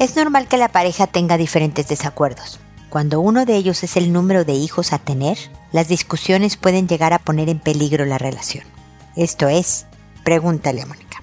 Es normal que la pareja tenga diferentes desacuerdos. Cuando uno de ellos es el número de hijos a tener, las discusiones pueden llegar a poner en peligro la relación. Esto es, pregúntale a Mónica.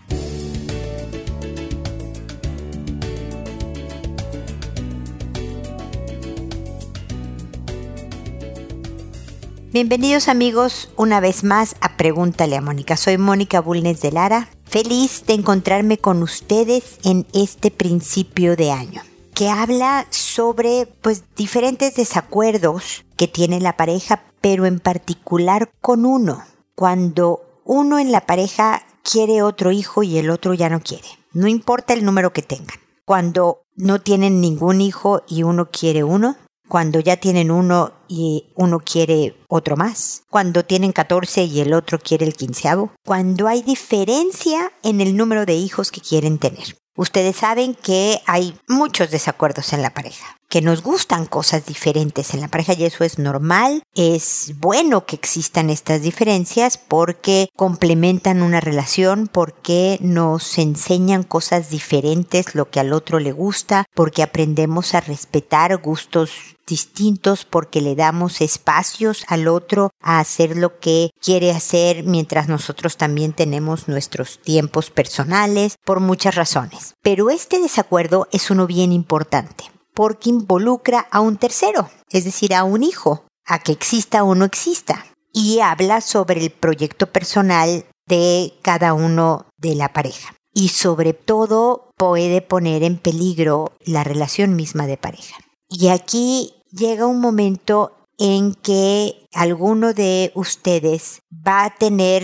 Bienvenidos amigos una vez más a Pregúntale a Mónica. Soy Mónica Bulnes de Lara, feliz de encontrarme con ustedes en este principio de año que habla sobre pues diferentes desacuerdos que tiene la pareja, pero en particular con uno, cuando uno en la pareja quiere otro hijo y el otro ya no quiere. No importa el número que tengan. Cuando no tienen ningún hijo y uno quiere uno, cuando ya tienen uno y uno quiere otro más, cuando tienen 14 y el otro quiere el quinceavo, cuando hay diferencia en el número de hijos que quieren tener. Ustedes saben que hay muchos desacuerdos en la pareja, que nos gustan cosas diferentes en la pareja y eso es normal. Es bueno que existan estas diferencias porque complementan una relación, porque nos enseñan cosas diferentes, lo que al otro le gusta, porque aprendemos a respetar gustos distintos porque le damos espacios al otro a hacer lo que quiere hacer mientras nosotros también tenemos nuestros tiempos personales por muchas razones. Pero este desacuerdo es uno bien importante porque involucra a un tercero, es decir, a un hijo, a que exista o no exista, y habla sobre el proyecto personal de cada uno de la pareja. Y sobre todo puede poner en peligro la relación misma de pareja. Y aquí llega un momento en que alguno de ustedes va a tener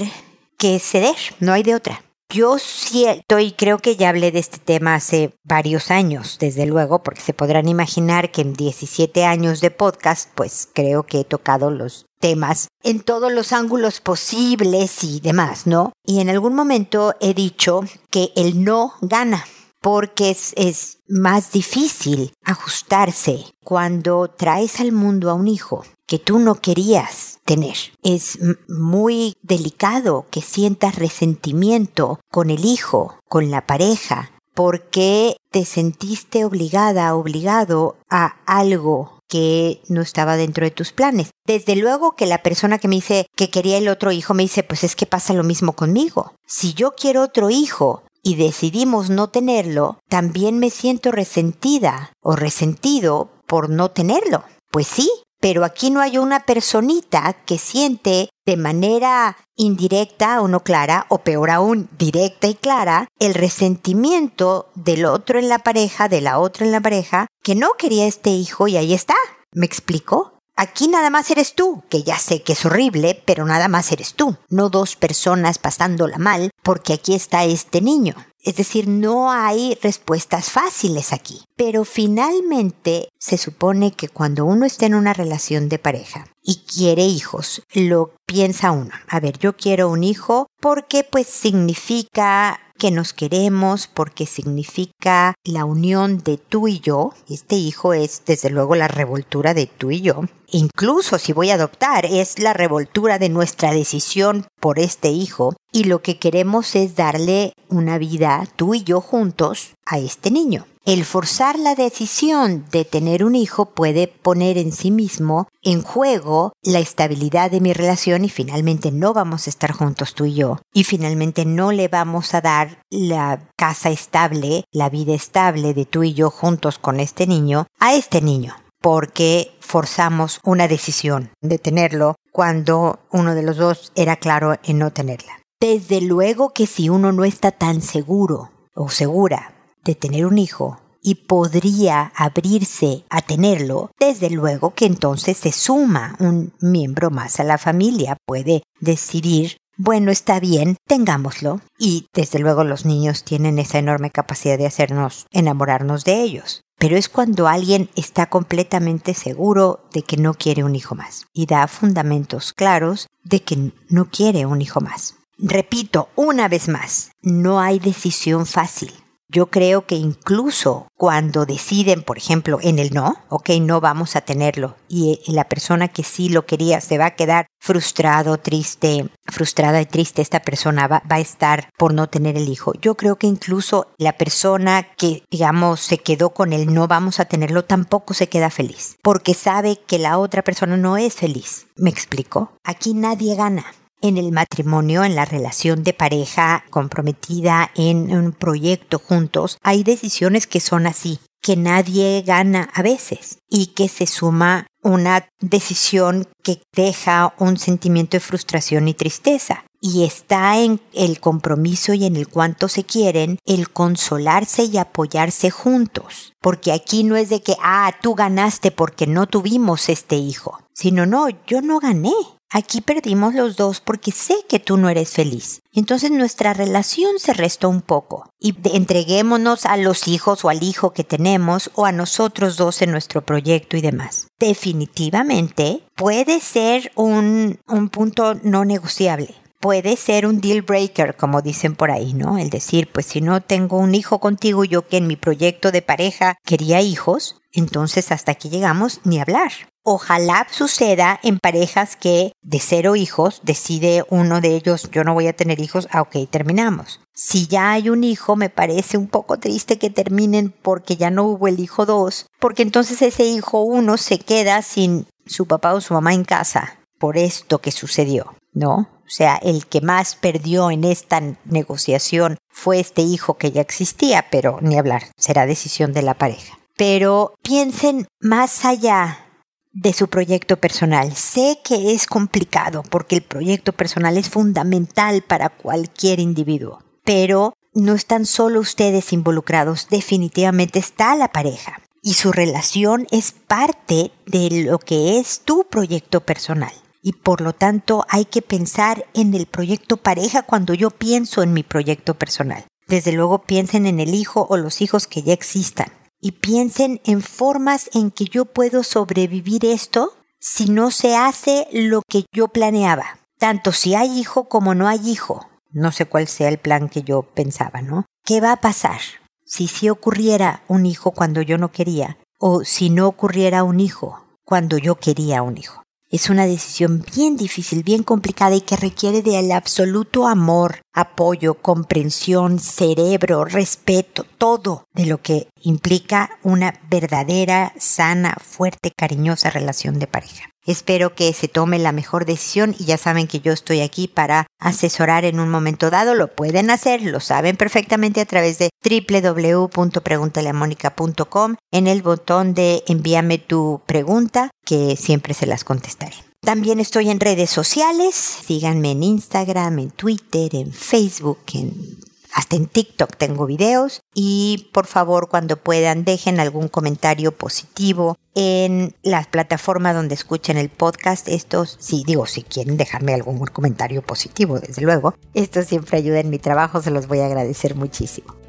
que ceder, no hay de otra. Yo siento, y creo que ya hablé de este tema hace varios años, desde luego, porque se podrán imaginar que en 17 años de podcast, pues creo que he tocado los temas en todos los ángulos posibles y demás, ¿no? Y en algún momento he dicho que el no gana porque es, más difícil ajustarse cuando traes al mundo a un hijo que tú no querías tener. Es muy delicado que sientas resentimiento con el hijo, con la pareja, porque te sentiste obligada, obligado a algo que no estaba dentro de tus planes. Desde luego que la persona que me dice que quería el otro hijo me dice, pues es que pasa lo mismo conmigo. Si yo quiero otro hijo y decidimos no tenerlo, también me siento resentida o resentido por no tenerlo. Pues sí, pero aquí no hay una personita que siente de manera indirecta o no clara, o peor aún, directa y clara, el resentimiento del otro en la pareja, de la otra en la pareja, que no quería este hijo y ahí está. ¿Me explico? Aquí nada más eres tú, que ya sé que es horrible, pero nada más eres tú, no dos personas pasándola mal, porque aquí está este niño. Es decir, no hay respuestas fáciles aquí. Pero finalmente se supone que cuando uno está en una relación de pareja y quiere hijos, lo piensa uno. A ver, yo quiero un hijo porque pues significa que nos queremos porque significa la unión de tú y yo. Este hijo es desde luego la revoltura de tú y yo. Incluso si voy a adoptar, es la revoltura de nuestra decisión por este hijo y lo que queremos es darle una vida tú y yo juntos a este niño. El forzar la decisión de tener un hijo puede poner en sí mismo en juego la estabilidad de mi relación y finalmente no vamos a estar juntos tú y yo y finalmente no le vamos a dar la casa estable, la vida estable de tú y yo juntos con este niño a este niño porque forzamos una decisión de tenerlo cuando uno de los dos era claro en no tenerla. Desde luego que si uno no está tan seguro o segura de tener un hijo y podría abrirse a tenerlo, desde luego que entonces se suma un miembro más a la familia, puede decidir bueno, está bien, tengámoslo. Y desde luego los niños tienen esa enorme capacidad de hacernos enamorarnos de ellos. Pero es cuando alguien está completamente seguro de que no quiere un hijo más y da fundamentos claros de que no quiere un hijo más. Repito una vez más, no hay decisión fácil Yo creo que incluso cuando deciden, por ejemplo, en el no, ok, no vamos a tenerlo, y la persona que sí lo quería se va a quedar frustrado, triste, frustrada y triste, esta persona va, va a estar por no tener el hijo. Yo creo que incluso la persona que, digamos, se quedó con el no vamos a tenerlo, tampoco se queda feliz, porque sabe que la otra persona no es feliz. ¿Me explico? Aquí nadie gana en el matrimonio, en la relación de pareja comprometida en un proyecto juntos, hay decisiones que son así, que nadie gana a veces y que se suma una decisión que deja un sentimiento de frustración y tristeza. Y está en el compromiso y en el cuanto se quieren, el consolarse y apoyarse juntos. Porque aquí no es de que, ah, tú ganaste porque no tuvimos este hijo, sino no, yo no gané. Aquí perdimos los dos porque sé que tú no eres feliz. Entonces nuestra relación se restó un poco. Y entreguémonos a los hijos o al hijo que tenemos o a nosotros dos en nuestro proyecto y demás. Definitivamente puede ser un, un punto no negociable puede ser un deal breaker, como dicen por ahí, ¿no? El decir, pues si no tengo un hijo contigo, yo que en mi proyecto de pareja quería hijos, entonces hasta aquí llegamos ni hablar. Ojalá suceda en parejas que de cero hijos decide uno de ellos yo no voy a tener hijos, ah, ok, terminamos. Si ya hay un hijo, me parece un poco triste que terminen porque ya no hubo el hijo dos, porque entonces ese hijo uno se queda sin su papá o su mamá en casa por esto que sucedió, ¿no? Sea, el que más perdió en esta negociación fue este hijo que ya existía, pero ni hablar, será decisión de la pareja. Pero piensen más allá de su proyecto personal. Sé que es complicado porque el proyecto personal es fundamental para cualquier individuo, pero no están solo ustedes involucrados, definitivamente está la pareja y su relación es parte de lo que es tu proyecto personal. Y por lo tanto hay que pensar en el proyecto pareja cuando yo pienso en mi proyecto personal. Desde luego piensen en el hijo o los hijos que ya existan y piensen en formas en que yo puedo sobrevivir esto si no se hace lo que yo planeaba, tanto si hay hijo como no hay hijo. No sé cuál sea el plan que yo pensaba, ¿no? ¿Qué va a pasar si sí ocurriera un hijo cuando yo no quería o si no ocurriera un hijo cuando yo quería un hijo? Es una decisión bien difícil, bien complicada y que requiere del absoluto amor, apoyo, comprensión, cerebro, respeto, todo de lo que implica una verdadera, sana, fuerte, cariñosa relación de pareja. Espero que se tome la mejor decisión y ya saben que yo estoy aquí para asesorar en un momento dado. Lo pueden hacer, lo saben perfectamente a través de www.preguntaleamónica.com en el botón de envíame tu pregunta que siempre se las contestaré. También estoy en redes sociales, síganme en Instagram, en Twitter, en Facebook, en hasta en TikTok tengo videos y por favor cuando puedan dejen algún comentario positivo en la plataforma donde escuchen el podcast. Estos, sí, digo, si quieren dejarme algún comentario positivo, desde luego. Esto siempre ayuda en mi trabajo, se los voy a agradecer muchísimo.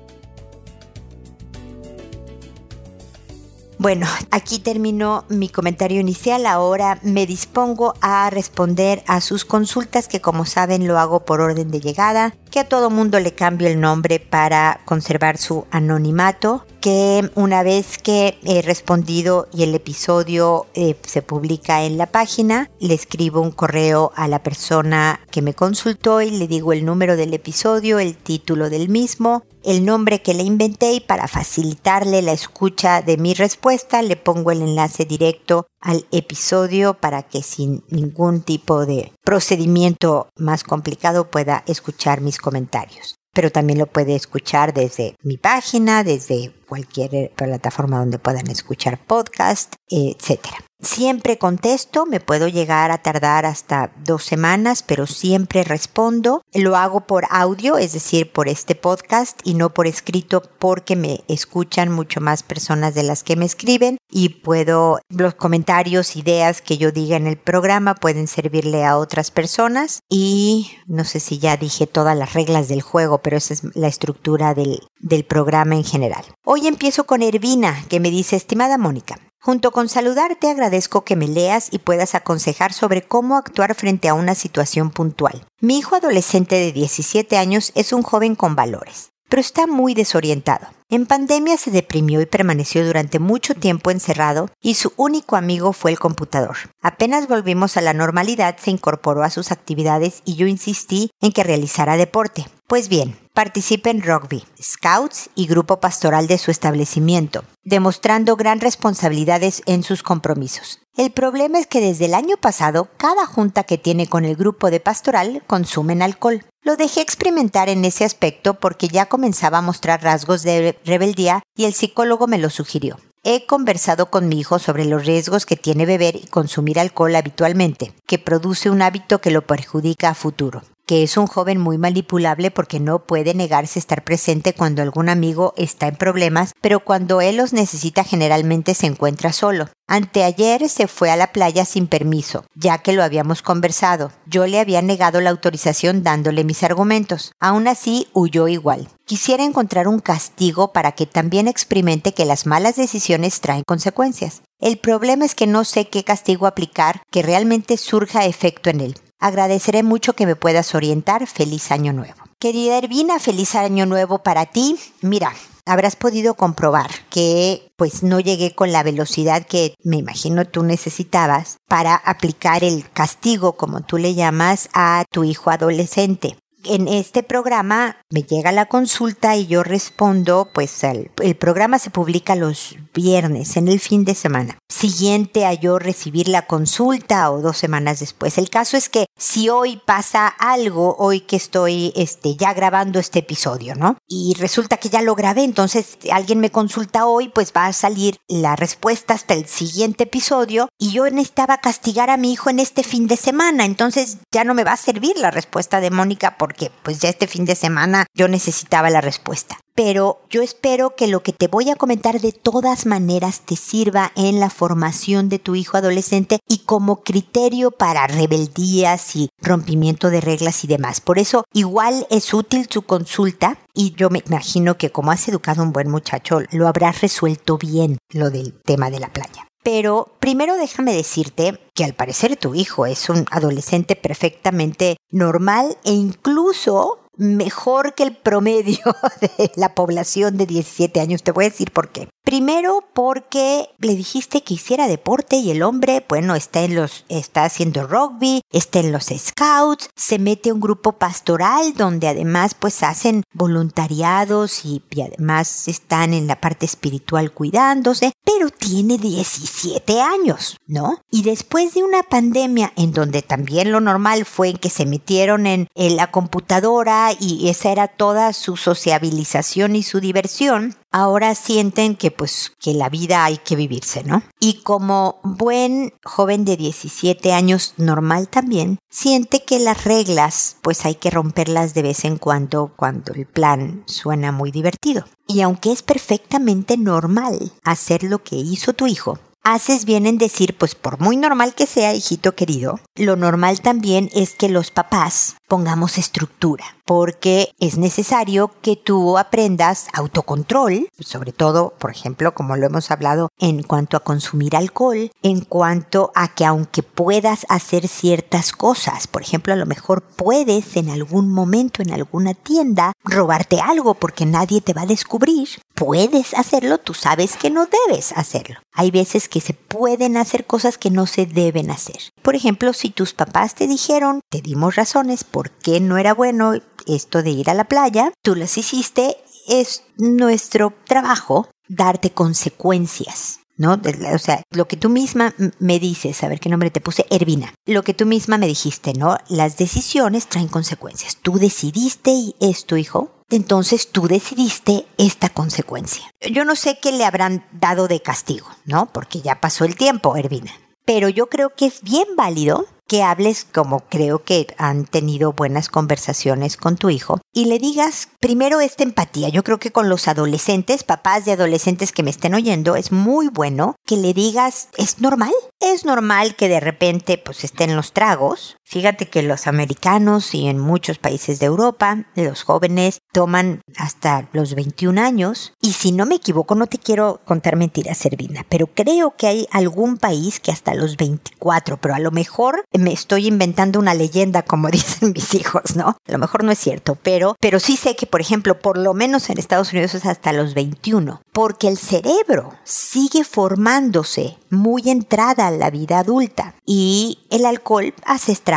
Bueno, aquí terminó mi comentario inicial. Ahora me dispongo a responder a sus consultas, que como saben lo hago por orden de llegada, que a todo mundo le cambio el nombre para conservar su anonimato que una vez que he respondido y el episodio eh, se publica en la página, le escribo un correo a la persona que me consultó y le digo el número del episodio, el título del mismo, el nombre que le inventé y para facilitarle la escucha de mi respuesta le pongo el enlace directo al episodio para que sin ningún tipo de procedimiento más complicado pueda escuchar mis comentarios. Pero también lo puede escuchar desde mi página, desde cualquier plataforma donde puedan escuchar podcast, etcétera. Siempre contesto, me puedo llegar a tardar hasta dos semanas, pero siempre respondo. Lo hago por audio, es decir, por este podcast y no por escrito porque me escuchan mucho más personas de las que me escriben y puedo, los comentarios, ideas que yo diga en el programa pueden servirle a otras personas y no sé si ya dije todas las reglas del juego, pero esa es la estructura del, del programa en general. Hoy empiezo con Ervina, que me dice, estimada Mónica, Junto con saludarte agradezco que me leas y puedas aconsejar sobre cómo actuar frente a una situación puntual. Mi hijo adolescente de 17 años es un joven con valores. pero está muy desorientado. En pandemia se deprimió y permaneció durante mucho tiempo encerrado y su único amigo fue el computador. Apenas volvimos a la normalidad se incorporó a sus actividades y yo insistí en que realizara deporte. Pues bien, participa en rugby, scouts y grupo pastoral de su establecimiento, demostrando gran responsabilidades en sus compromisos. El problema es que desde el año pasado, cada junta que tiene con el grupo de pastoral consumen alcohol. Lo dejé experimentar en ese aspecto porque ya comenzaba a mostrar rasgos de rebeldía y el psicólogo me lo sugirió. He conversado con mi hijo sobre los riesgos que tiene beber y consumir alcohol habitualmente, que produce un hábito que lo perjudica a futuro que es un joven muy manipulable porque no puede negarse estar presente cuando algún amigo está en problemas, pero cuando él los necesita generalmente se encuentra solo. Anteayer se fue a la playa sin permiso, ya que lo habíamos conversado. Yo le había negado la autorización dándole mis argumentos. Aún así, huyó igual. Quisiera encontrar un castigo para que también experimente que las malas decisiones traen consecuencias. El problema es que no sé qué castigo aplicar que realmente surja efecto en él. Agradeceré mucho que me puedas orientar. Feliz año nuevo. Querida Ervina, feliz año nuevo para ti. Mira, habrás podido comprobar que pues no llegué con la velocidad que me imagino tú necesitabas para aplicar el castigo, como tú le llamas, a tu hijo adolescente en este programa me llega la consulta y yo respondo, pues el, programa se publica los viernes, en el fin de semana. Siguiente a yo recibir la consulta o dos semanas después. El caso es que si hoy pasa algo, hoy que estoy este, ya grabando este episodio, ¿no? Y resulta que ya lo grabé, entonces alguien me consulta hoy, pues va a salir la respuesta hasta el siguiente episodio y yo necesitaba castigar a mi hijo en este fin de semana, entonces ya no me va a servir la respuesta de Mónica por porque pues ya este fin de semana yo necesitaba la respuesta. Pero yo espero que lo que te voy a comentar de todas maneras te sirva en la formación de tu hijo adolescente y como criterio para rebeldías y rompimiento de reglas y demás. Por eso igual es útil tu consulta y yo me imagino que como has educado un buen muchacho lo habrás resuelto bien lo del tema de la playa. Pero primero déjame decirte que al parecer tu hijo es un adolescente perfectamente normal e incluso mejor que el promedio de la población de 17 años. Te voy a decir por qué. Primero porque le dijiste que hiciera deporte y el hombre, bueno, está en los, está haciendo rugby, está en los scouts, se mete a un grupo pastoral donde además pues hacen voluntariados y, además están en la parte espiritual cuidándose, pero tiene 17 años, ¿no? Y después de una pandemia en donde también lo normal fue que se metieron en, en la computadora y esa era toda su sociabilización y su diversión, ahora sienten que pues que la vida hay que vivirse, ¿no? Y como buen joven de 17 años normal también, siente que las reglas pues hay que romperlas de vez en cuando cuando el plan suena muy divertido. Y aunque es perfectamente normal hacer lo que hizo tu hijo, haces bien en decir, pues por muy normal que sea, hijito querido, lo normal también es que los papás pongamos estructura, porque es necesario que tú aprendas autocontrol, sobre todo, por ejemplo, como lo hemos hablado, en cuanto a consumir alcohol, en cuanto a que aunque puedas hacer ciertas cosas, por ejemplo, a lo mejor puedes en algún momento en alguna tienda robarte algo porque nadie te va a descubrir, puedes hacerlo, tú sabes que no debes hacerlo. Hay veces que se pueden hacer cosas que no se deben hacer. Por ejemplo, si tus papás te dijeron, te dimos razones por qué no era bueno esto de ir a la playa, tú las hiciste, es nuestro trabajo darte consecuencias. ¿no? O sea, lo que tú misma me dices, a ver qué nombre te puse, Ervina, lo que tú misma me dijiste, ¿no? Las decisiones traen consecuencias. Tú decidiste y es tu hijo, entonces tú decidiste esta consecuencia. Yo no sé qué le habrán dado de castigo, ¿no? Porque ya pasó el tiempo, Ervina. Pero yo creo que es bien válido que hables como creo que han tenido buenas conversaciones con tu hijo y le digas primero esta empatía. Yo creo que con los adolescentes, papás de adolescentes que me estén oyendo, es muy bueno que le digas, es normal. Es normal que de repente pues estén los tragos, Fíjate que los americanos y en muchos países de Europa, los jóvenes toman hasta los 21 años. Y si no me equivoco, no te quiero contar mentiras, Servina, pero creo que hay algún país que hasta los 24, pero a lo mejor me estoy inventando una leyenda, como dicen mis hijos, ¿no? A lo mejor no es cierto, pero, pero sí sé que, por ejemplo, por lo menos en Estados Unidos es hasta los 21, porque el cerebro sigue formándose muy entrada a la vida adulta y el alcohol hace estragos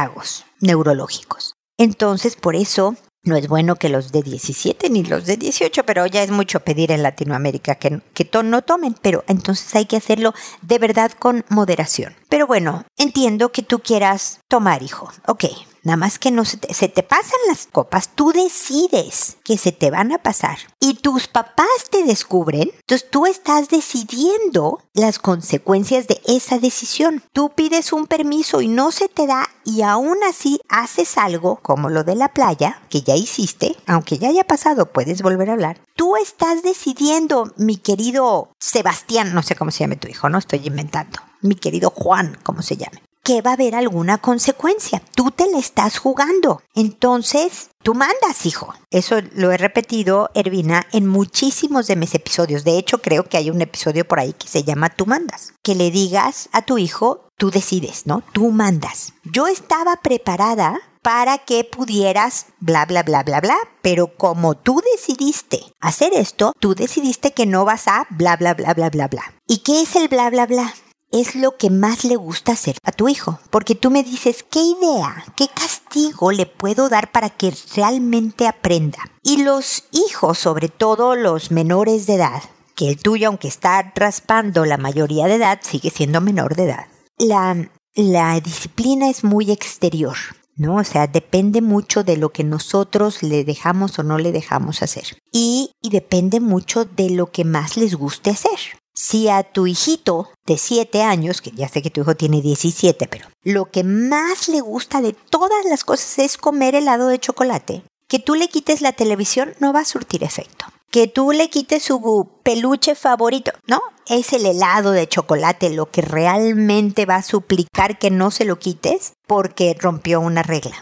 neurológicos. Entonces, por eso no es bueno que los de 17 ni los de 18, pero ya es mucho pedir en Latinoamérica que, que no tomen, pero entonces hay que hacerlo de verdad con moderación. Pero bueno, entiendo que tú quieras tomar, hijo. Ok, Nada más que no se te, pasan las copas, tú decides que se te van a pasar y tus papás te descubren, entonces tú estás decidiendo las consecuencias de esa decisión. Tú pides un permiso y no se te da y aún así haces algo como lo de la playa, que ya hiciste, aunque ya haya pasado, puedes volver a hablar. Tú estás decidiendo, mi querido Sebastián, no sé cómo se llame tu hijo, no estoy inventando, mi querido Juan, como se llame que va a haber alguna consecuencia. Tú te la estás jugando. Entonces, tú mandas, hijo. Eso lo he repetido, Ervina, en muchísimos de mis episodios. De hecho, creo que hay un episodio por ahí que se llama Tú mandas. Que le digas a tu hijo, tú decides, ¿no? Tú mandas. Yo estaba preparada para que pudieras bla, bla, bla, bla, bla. Pero como tú decidiste hacer esto, tú decidiste que no vas a bla, bla, bla, bla, bla, bla. ¿Y qué es el bla, bla, bla? Es lo que más le gusta hacer a tu hijo, porque tú me dices, ¿qué idea, qué castigo le puedo dar para que realmente aprenda? Y los hijos, sobre todo los menores de edad, que el tuyo, aunque está raspando la mayoría de edad, sigue siendo menor de edad. La, la disciplina es muy exterior, ¿no? O sea, depende mucho de lo que nosotros le dejamos o no le dejamos hacer. Y, y depende mucho de lo que más les guste hacer. Si a tu hijito de 7 años, que ya sé que tu hijo tiene 17, pero lo que más le gusta de todas las cosas es comer helado de chocolate, que tú le quites la televisión no va a surtir efecto. Que tú le quites su peluche favorito, ¿no? Es el helado de chocolate lo que realmente va a suplicar que no se lo quites porque rompió una regla.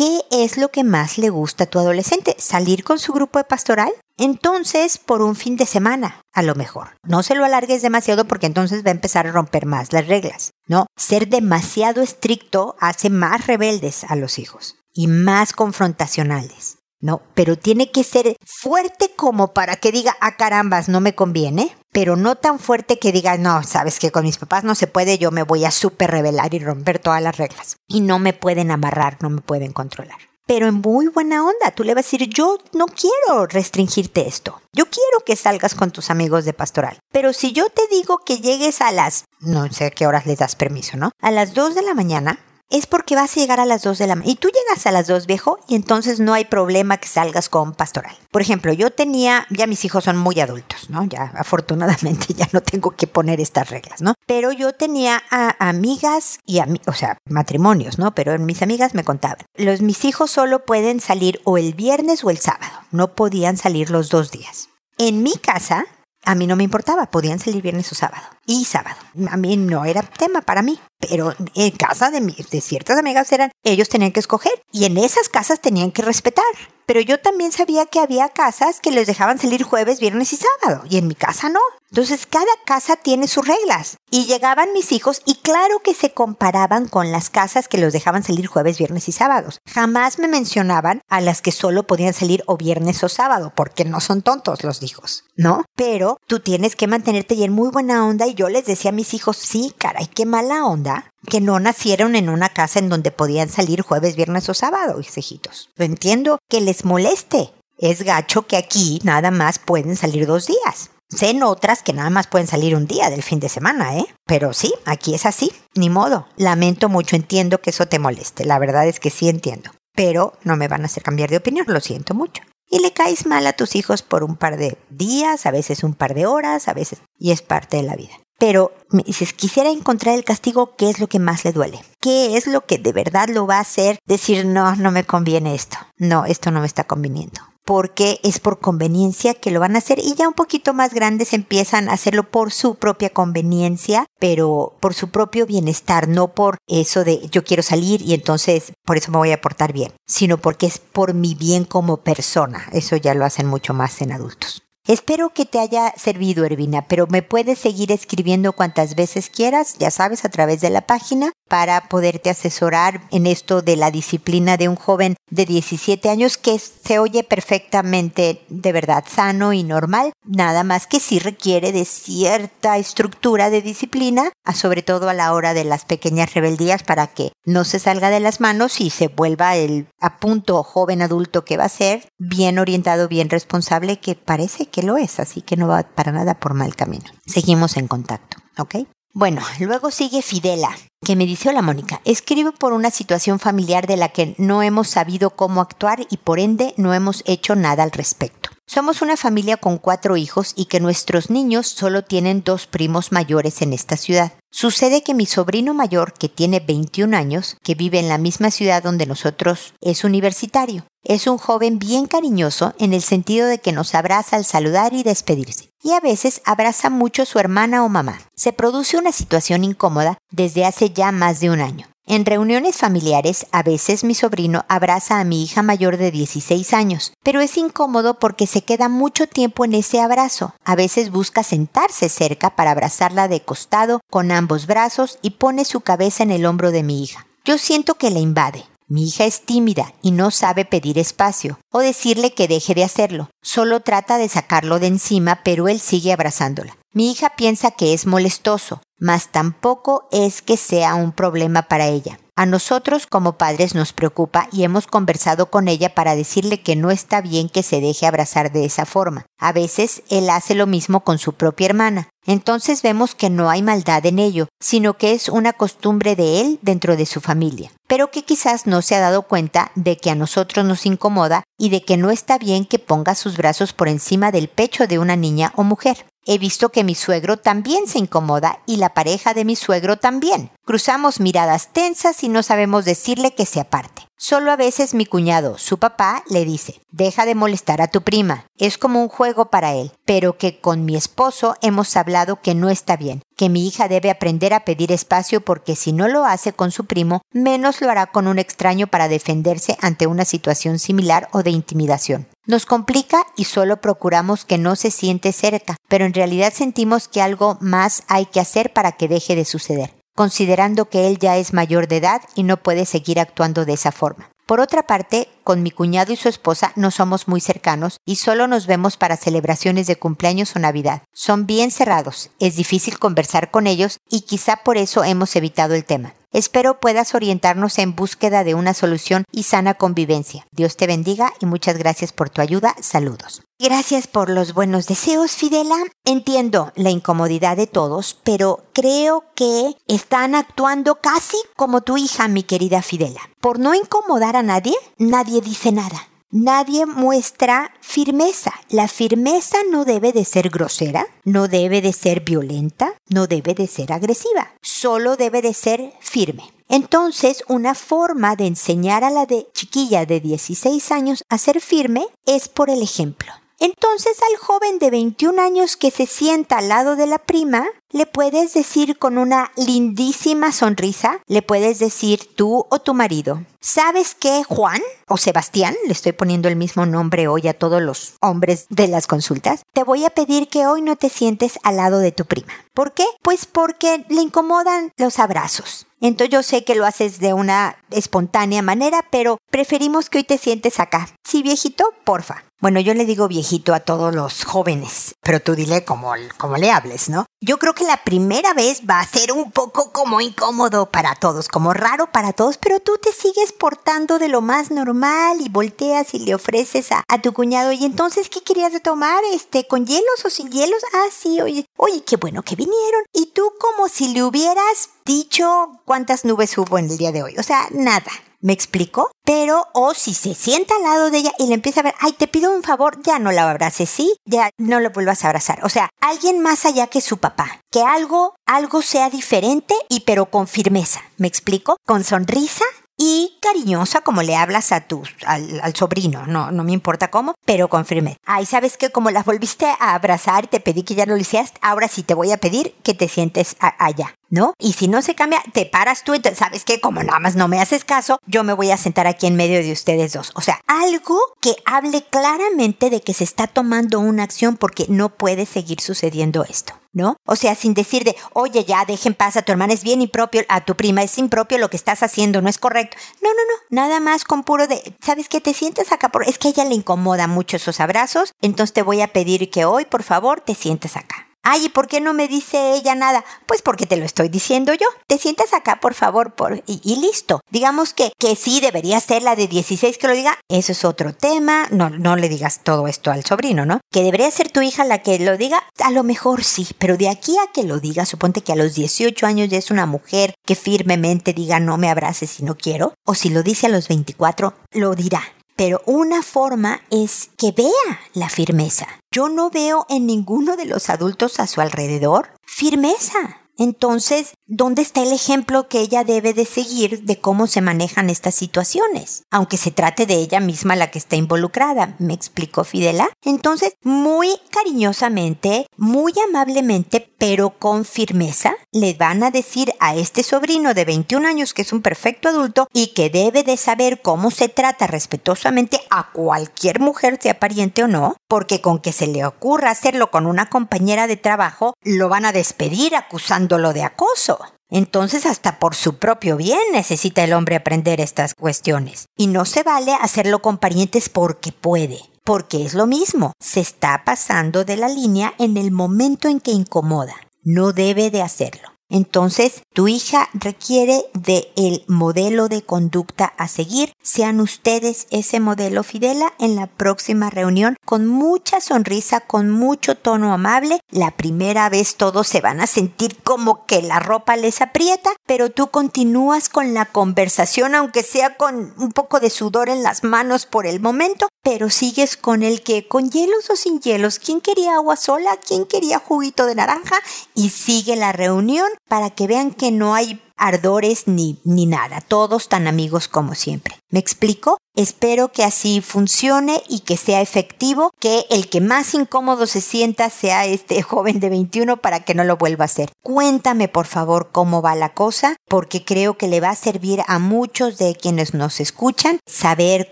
¿Qué es lo que más le gusta a tu adolescente? ¿Salir con su grupo de pastoral? Entonces, por un fin de semana, a lo mejor. No se lo alargues demasiado porque entonces va a empezar a romper más las reglas, ¿no? Ser demasiado estricto hace más rebeldes a los hijos y más confrontacionales. No, pero tiene que ser fuerte como para que diga, ah carambas, no me conviene, pero no tan fuerte que diga, no, sabes que con mis papás no se puede, yo me voy a súper revelar y romper todas las reglas. Y no me pueden amarrar, no me pueden controlar. Pero en muy buena onda, tú le vas a decir, yo no quiero restringirte esto. Yo quiero que salgas con tus amigos de pastoral. Pero si yo te digo que llegues a las, no sé qué horas le das permiso, ¿no? A las 2 de la mañana, es porque vas a llegar a las 2 de la mañana. Y tú llegas a las 2, viejo, y entonces no hay problema que salgas con pastoral. Por ejemplo, yo tenía, ya mis hijos son muy adultos, ¿no? Ya afortunadamente ya no tengo que poner estas reglas, ¿no? Pero yo tenía amigas y, o sea, matrimonios, ¿no? Pero mis amigas me contaban. Los, mis hijos solo pueden salir o el viernes o el sábado. No podían salir los dos días. En mi casa, a mí no me importaba, podían salir viernes o sábado. Y sábado. A mí no era tema para mí. Pero en casa de, de ciertas amigas eran, ellos tenían que escoger. Y en esas casas tenían que respetar. Pero yo también sabía que había casas que les dejaban salir jueves, viernes y sábado. Y en mi casa no. Entonces cada casa tiene sus reglas. Y llegaban mis hijos y claro que se comparaban con las casas que los dejaban salir jueves, viernes y sábados. Jamás me mencionaban a las que solo podían salir o viernes o sábado, porque no son tontos los hijos, ¿no? Pero tú tienes que mantenerte y en muy buena onda y yo les decía a mis hijos, sí, caray, qué mala onda que no nacieron en una casa en donde podían salir jueves, viernes o sábado, hijitos. Entiendo que les moleste. Es gacho que aquí nada más pueden salir dos días. Sé en otras que nada más pueden salir un día del fin de semana, ¿eh? Pero sí, aquí es así, ni modo. Lamento mucho, entiendo que eso te moleste, la verdad es que sí entiendo. Pero no me van a hacer cambiar de opinión, lo siento mucho. Y le caes mal a tus hijos por un par de días, a veces un par de horas, a veces, y es parte de la vida. Pero dices, quisiera encontrar el castigo, ¿qué es lo que más le duele? ¿Qué es lo que de verdad lo va a hacer decir, no, no me conviene esto? No, esto no me está conviniendo porque es por conveniencia que lo van a hacer y ya un poquito más grandes empiezan a hacerlo por su propia conveniencia, pero por su propio bienestar, no por eso de yo quiero salir y entonces por eso me voy a portar bien, sino porque es por mi bien como persona. Eso ya lo hacen mucho más en adultos. Espero que te haya servido, Ervina, pero me puedes seguir escribiendo cuantas veces quieras, ya sabes, a través de la página para poderte asesorar en esto de la disciplina de un joven de 17 años que se oye perfectamente de verdad sano y normal, nada más que sí requiere de cierta estructura de disciplina, sobre todo a la hora de las pequeñas rebeldías para que no se salga de las manos y se vuelva el a punto joven adulto que va a ser, bien orientado, bien responsable, que parece que lo es, así que no va para nada por mal camino. Seguimos en contacto, ¿ok? Bueno, luego sigue Fidela, que me dice, hola Mónica, escribo por una situación familiar de la que no hemos sabido cómo actuar y por ende no hemos hecho nada al respecto. Somos una familia con cuatro hijos y que nuestros niños solo tienen dos primos mayores en esta ciudad. Sucede que mi sobrino mayor, que tiene 21 años, que vive en la misma ciudad donde nosotros, es universitario. Es un joven bien cariñoso en el sentido de que nos abraza al saludar y despedirse. Y a veces abraza mucho a su hermana o mamá. Se produce una situación incómoda desde hace ya más de un año. En reuniones familiares, a veces mi sobrino abraza a mi hija mayor de 16 años, pero es incómodo porque se queda mucho tiempo en ese abrazo. A veces busca sentarse cerca para abrazarla de costado con ambos brazos y pone su cabeza en el hombro de mi hija. Yo siento que le invade. Mi hija es tímida y no sabe pedir espacio o decirle que deje de hacerlo. Solo trata de sacarlo de encima, pero él sigue abrazándola. Mi hija piensa que es molestoso, mas tampoco es que sea un problema para ella. A nosotros como padres nos preocupa y hemos conversado con ella para decirle que no está bien que se deje abrazar de esa forma. A veces él hace lo mismo con su propia hermana. Entonces vemos que no hay maldad en ello, sino que es una costumbre de él dentro de su familia, pero que quizás no se ha dado cuenta de que a nosotros nos incomoda y de que no está bien que ponga sus brazos por encima del pecho de una niña o mujer. He visto que mi suegro también se incomoda y la pareja de mi suegro también. Cruzamos miradas tensas y no sabemos decirle que se aparte. Solo a veces mi cuñado, su papá, le dice, deja de molestar a tu prima. Es como un juego para él, pero que con mi esposo hemos hablado que no está bien, que mi hija debe aprender a pedir espacio porque si no lo hace con su primo, menos lo hará con un extraño para defenderse ante una situación similar o de intimidación. Nos complica y solo procuramos que no se siente cerca, pero en realidad sentimos que algo más hay que hacer para que deje de suceder considerando que él ya es mayor de edad y no puede seguir actuando de esa forma. Por otra parte, con mi cuñado y su esposa no somos muy cercanos y solo nos vemos para celebraciones de cumpleaños o Navidad. Son bien cerrados, es difícil conversar con ellos y quizá por eso hemos evitado el tema. Espero puedas orientarnos en búsqueda de una solución y sana convivencia. Dios te bendiga y muchas gracias por tu ayuda. Saludos. Gracias por los buenos deseos, Fidela. Entiendo la incomodidad de todos, pero creo que están actuando casi como tu hija, mi querida Fidela. Por no incomodar a nadie, nadie dice nada. Nadie muestra firmeza. La firmeza no debe de ser grosera, no debe de ser violenta, no debe de ser agresiva, solo debe de ser firme. Entonces, una forma de enseñar a la de chiquilla de 16 años a ser firme es por el ejemplo. Entonces al joven de 21 años que se sienta al lado de la prima, le puedes decir con una lindísima sonrisa, le puedes decir tú o tu marido, ¿sabes qué, Juan o Sebastián? Le estoy poniendo el mismo nombre hoy a todos los hombres de las consultas. Te voy a pedir que hoy no te sientes al lado de tu prima. ¿Por qué? Pues porque le incomodan los abrazos. Entonces yo sé que lo haces de una espontánea manera, pero preferimos que hoy te sientes acá. Sí, viejito, porfa. Bueno, yo le digo viejito a todos los jóvenes, pero tú dile como, como le hables, ¿no? Yo creo que la primera vez va a ser un poco como incómodo para todos, como raro para todos, pero tú te sigues portando de lo más normal y volteas y le ofreces a, a tu cuñado, y entonces, ¿qué querías de tomar? Este, ¿con hielos o sin hielos? Ah, sí, oye, oye, qué bueno que vinieron. Y tú como si le hubieras dicho cuántas nubes hubo en el día de hoy. O sea, nada. ¿Me explico? Pero, o si se sienta al lado de ella y le empieza a ver, ay, te pido un favor, ya no la abraces, ¿sí? Ya no lo vuelvas a abrazar. O sea, alguien más allá que su papá. Que algo, algo sea diferente y pero con firmeza. ¿Me explico? Con sonrisa y cariñosa como le hablas a tu, al, sobrino, no, no me importa cómo, pero con firmeza. Ay, ¿sabes que Como las volviste a abrazar y te pedí que ya lo hicieras, ahora sí te voy a pedir que te sientes allá. ¿no? Y si no se cambia, te paras tú y sabes que como nada más no me haces caso, yo me voy a sentar aquí en medio de ustedes dos. O sea, algo que hable claramente de que se está tomando una acción porque no puede seguir sucediendo esto. ¿No? O sea, sin decir de, oye, ya, dejen paz a tu hermana, es bien impropio, a tu prima es impropio lo que estás haciendo, no es correcto. No, no, no, nada más con puro de, ¿sabes qué? Te sientes acá, por... es que a ella le incomoda mucho esos abrazos, entonces te voy a pedir que hoy, por favor, te sientes acá. Ay, ¿y por qué no me dice ella nada? Pues porque te lo estoy diciendo yo. Te sientas acá, por favor, por... Y, listo. Digamos que, que sí debería ser la de 16 que lo diga. Eso es otro tema. No, no le digas todo esto al sobrino, ¿no? Que debería ser tu hija la que lo diga. A lo mejor sí, pero de aquí a que lo diga, suponte que a los 18 años ya es una mujer que firmemente diga no me abraces si no quiero. O si lo dice a los 24, lo dirá pero una forma es que vea la firmeza. Yo no veo en ninguno de los adultos a su alrededor firmeza. Entonces, ¿dónde está el ejemplo que ella debe de seguir de cómo se manejan estas situaciones? Aunque se trate de ella misma la que está involucrada, ¿me explicó Fidela? Entonces, muy cariñosamente, muy amablemente, pero con firmeza, le van a decir a este sobrino de 21 años que es un perfecto adulto y que debe de saber cómo se trata respetuosamente a cualquier mujer, sea pariente o no, porque con que se le ocurra hacerlo con una compañera de trabajo, lo van a despedir acusando lo de acoso. Entonces hasta por su propio bien necesita el hombre aprender estas cuestiones. Y no se vale hacerlo con parientes porque puede, porque es lo mismo, se está pasando de la línea en el momento en que incomoda. No debe de hacerlo. Entonces, tu hija requiere de el modelo de conducta a seguir. Sean ustedes ese modelo Fidela en la próxima reunión con mucha sonrisa, con mucho tono amable. La primera vez todos se van a sentir como que la ropa les aprieta, pero tú continúas con la conversación, aunque sea con un poco de sudor en las manos por el momento, pero sigues con el que con hielos o sin hielos, quién quería agua sola, quién quería juguito de naranja y sigue la reunión para que vean que no hay ardores ni, ni nada, todos tan amigos como siempre. ¿Me explico? Espero que así funcione y que sea efectivo, que el que más incómodo se sienta sea este joven de 21 para que no lo vuelva a hacer. Cuéntame por favor cómo va la cosa, porque creo que le va a servir a muchos de quienes nos escuchan saber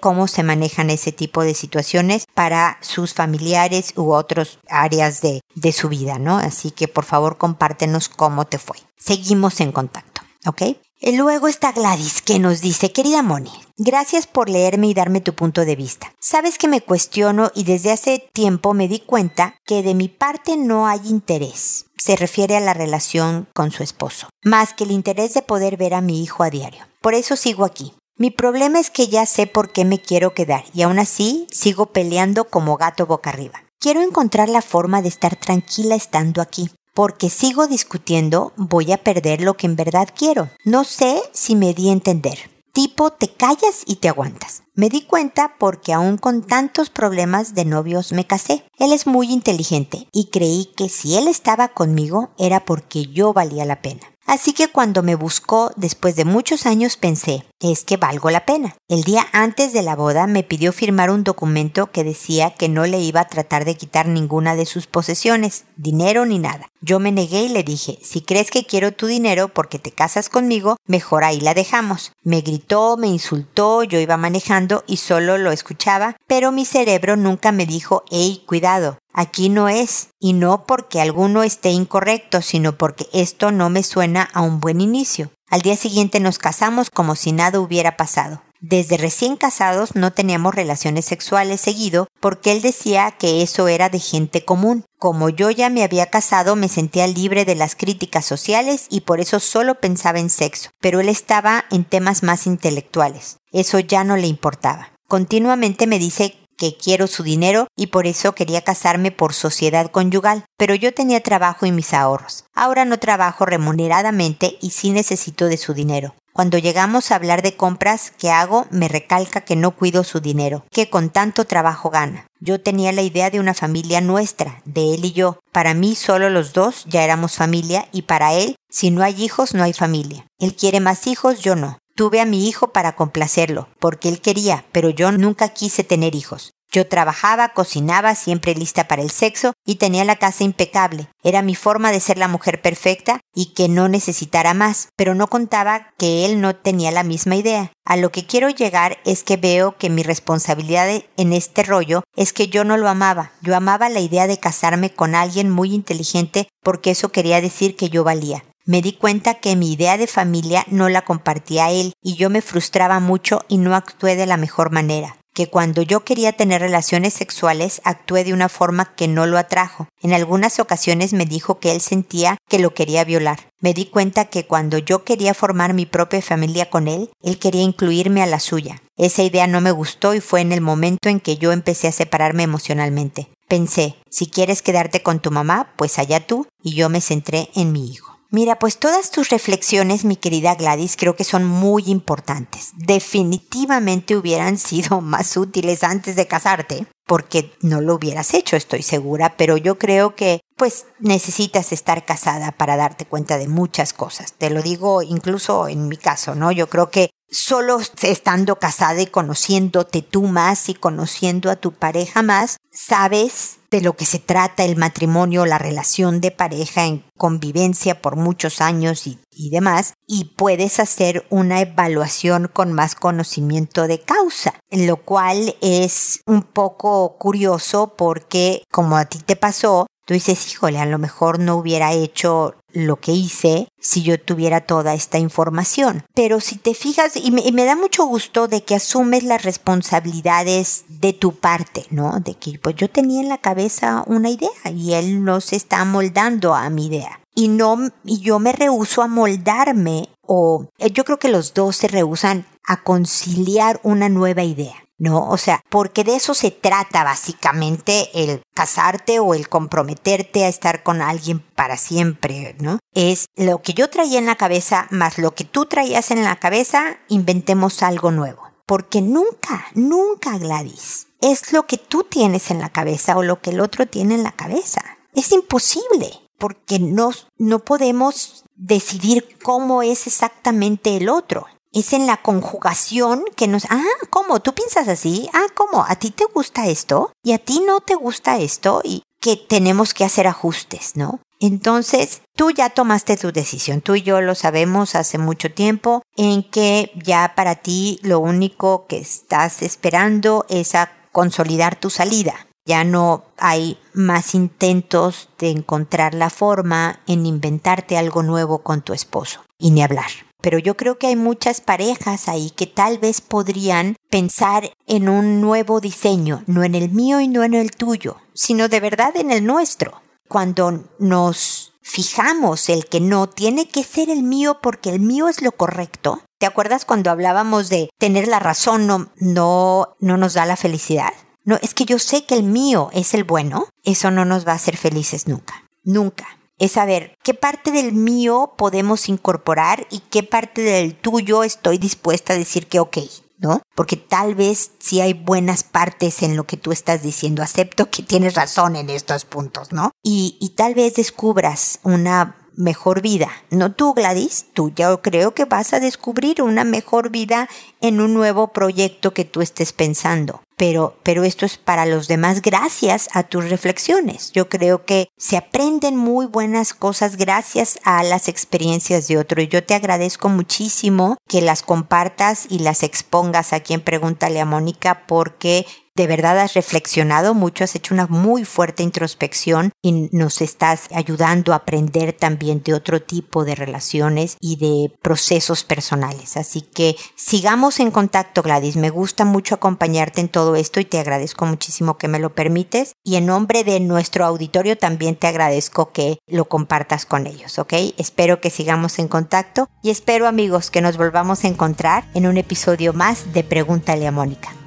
cómo se manejan ese tipo de situaciones para sus familiares u otras áreas de, de su vida, ¿no? Así que por favor compártenos cómo te fue. Seguimos en contacto. ¿Ok? Y luego está Gladys que nos dice, querida Moni, gracias por leerme y darme tu punto de vista. Sabes que me cuestiono y desde hace tiempo me di cuenta que de mi parte no hay interés. Se refiere a la relación con su esposo, más que el interés de poder ver a mi hijo a diario. Por eso sigo aquí. Mi problema es que ya sé por qué me quiero quedar y aún así sigo peleando como gato boca arriba. Quiero encontrar la forma de estar tranquila estando aquí porque sigo discutiendo voy a perder lo que en verdad quiero. No sé si me di a entender. Tipo, te callas y te aguantas. Me di cuenta porque aún con tantos problemas de novios me casé. Él es muy inteligente y creí que si él estaba conmigo era porque yo valía la pena. Así que cuando me buscó después de muchos años pensé, es que valgo la pena. El día antes de la boda me pidió firmar un documento que decía que no le iba a tratar de quitar ninguna de sus posesiones, dinero ni nada. Yo me negué y le dije, si crees que quiero tu dinero porque te casas conmigo, mejor ahí la dejamos. Me gritó, me insultó, yo iba manejando y solo lo escuchaba, pero mi cerebro nunca me dijo, hey, cuidado, Aquí no es, y no porque alguno esté incorrecto, sino porque esto no me suena a un buen inicio. Al día siguiente nos casamos como si nada hubiera pasado. Desde recién casados no teníamos relaciones sexuales seguido porque él decía que eso era de gente común. Como yo ya me había casado me sentía libre de las críticas sociales y por eso solo pensaba en sexo, pero él estaba en temas más intelectuales. Eso ya no le importaba. Continuamente me dice que quiero su dinero y por eso quería casarme por sociedad conyugal, pero yo tenía trabajo y mis ahorros. Ahora no trabajo remuneradamente y sí necesito de su dinero. Cuando llegamos a hablar de compras que hago, me recalca que no cuido su dinero, que con tanto trabajo gana. Yo tenía la idea de una familia nuestra, de él y yo. Para mí solo los dos ya éramos familia y para él, si no hay hijos, no hay familia. Él quiere más hijos, yo no. Tuve a mi hijo para complacerlo, porque él quería, pero yo nunca quise tener hijos. Yo trabajaba, cocinaba, siempre lista para el sexo y tenía la casa impecable. Era mi forma de ser la mujer perfecta y que no necesitara más, pero no contaba que él no tenía la misma idea. A lo que quiero llegar es que veo que mi responsabilidad en este rollo es que yo no lo amaba. Yo amaba la idea de casarme con alguien muy inteligente porque eso quería decir que yo valía me di cuenta que mi idea de familia no la compartía él y yo me frustraba mucho y no actué de la mejor manera que cuando yo quería tener relaciones sexuales actué de una forma que no lo atrajo. En algunas ocasiones me dijo que él sentía que lo quería violar. Me di cuenta que cuando yo quería formar mi propia familia con él, él quería incluirme a la suya. Esa idea no me gustó y fue en el momento en que yo empecé a separarme emocionalmente. Pensé, si quieres quedarte con tu mamá, pues allá tú, y yo me centré en mi hijo. Mira, pues todas tus reflexiones, mi querida Gladys, creo que son muy importantes. Definitivamente hubieran sido más útiles antes de casarte, porque no lo hubieras hecho, estoy segura, pero yo creo que pues necesitas estar casada para darte cuenta de muchas cosas. Te lo digo incluso en mi caso, ¿no? Yo creo que solo estando casada y conociéndote tú más y conociendo a tu pareja más, sabes de lo que se trata el matrimonio, la relación de pareja en convivencia por muchos años y, demás, y puedes hacer una evaluación con más conocimiento de causa, lo cual es un poco curioso porque como a ti te pasó, tú dices, híjole, a lo mejor no hubiera hecho lo que hice si yo tuviera toda esta información. Pero si te fijas, y me, da mucho gusto de que asumes las responsabilidades de tu parte, ¿no? De que pues yo tenía en la cabeza una idea y él no se está moldando a mi idea. Y no, y yo me rehuso a moldarme o eh, yo creo que los dos se rehusan a conciliar una nueva idea. ¿No? O sea, porque de eso se trata básicamente el casarte o el comprometerte a estar con alguien para siempre, ¿no? Es lo que yo traía en la cabeza más lo que tú traías en la cabeza, inventemos algo nuevo. Porque nunca, nunca, Gladys, es lo que tú tienes en la cabeza o lo que el otro tiene en la cabeza. Es imposible, porque no, no podemos decidir cómo es exactamente el otro es en la conjugación que nos, ah, ¿cómo? ¿Tú piensas así? Ah, ¿cómo? ¿A ti te gusta esto? ¿Y a ti no te gusta esto? Y que tenemos que hacer ajustes, ¿no? Entonces, tú ya tomaste tu decisión, tú y yo lo sabemos hace mucho tiempo, en que ya para ti lo único que estás esperando es a consolidar tu salida. Ya no hay más intentos de encontrar la forma en inventarte algo nuevo con tu esposo. Y ni hablar pero yo creo que hay muchas parejas ahí que tal vez podrían pensar en un nuevo diseño, no en el mío y no en el tuyo, sino de verdad en el nuestro. Cuando nos fijamos el que no tiene que ser el mío porque el mío es lo correcto. ¿Te acuerdas cuando hablábamos de tener la razón no no no nos da la felicidad? No, es que yo sé que el mío es el bueno, eso no nos va a hacer felices nunca. Nunca es saber qué parte del mío podemos incorporar y qué parte del tuyo estoy dispuesta a decir que ok, ¿no? Porque tal vez sí hay buenas partes en lo que tú estás diciendo, acepto que tienes razón en estos puntos, ¿no? Y, y tal vez descubras una mejor vida. No tú, Gladys, tú ya creo que vas a descubrir una mejor vida en un nuevo proyecto que tú estés pensando pero, pero esto es para los demás gracias a tus reflexiones. Yo creo que se aprenden muy buenas cosas gracias a las experiencias de otro y yo te agradezco muchísimo que las compartas y las expongas aquí en Pregúntale a Mónica porque de verdad has reflexionado mucho, has hecho una muy fuerte introspección y nos estás ayudando a aprender también de otro tipo de relaciones y de procesos personales. Así que sigamos en contacto, Gladys. Me gusta mucho acompañarte en todo esto y te agradezco muchísimo que me lo permites. Y en nombre de nuestro auditorio también te agradezco que lo compartas con ellos, ¿ok? Espero que sigamos en contacto y espero amigos que nos volvamos a encontrar en un episodio más de Pregúntale a Mónica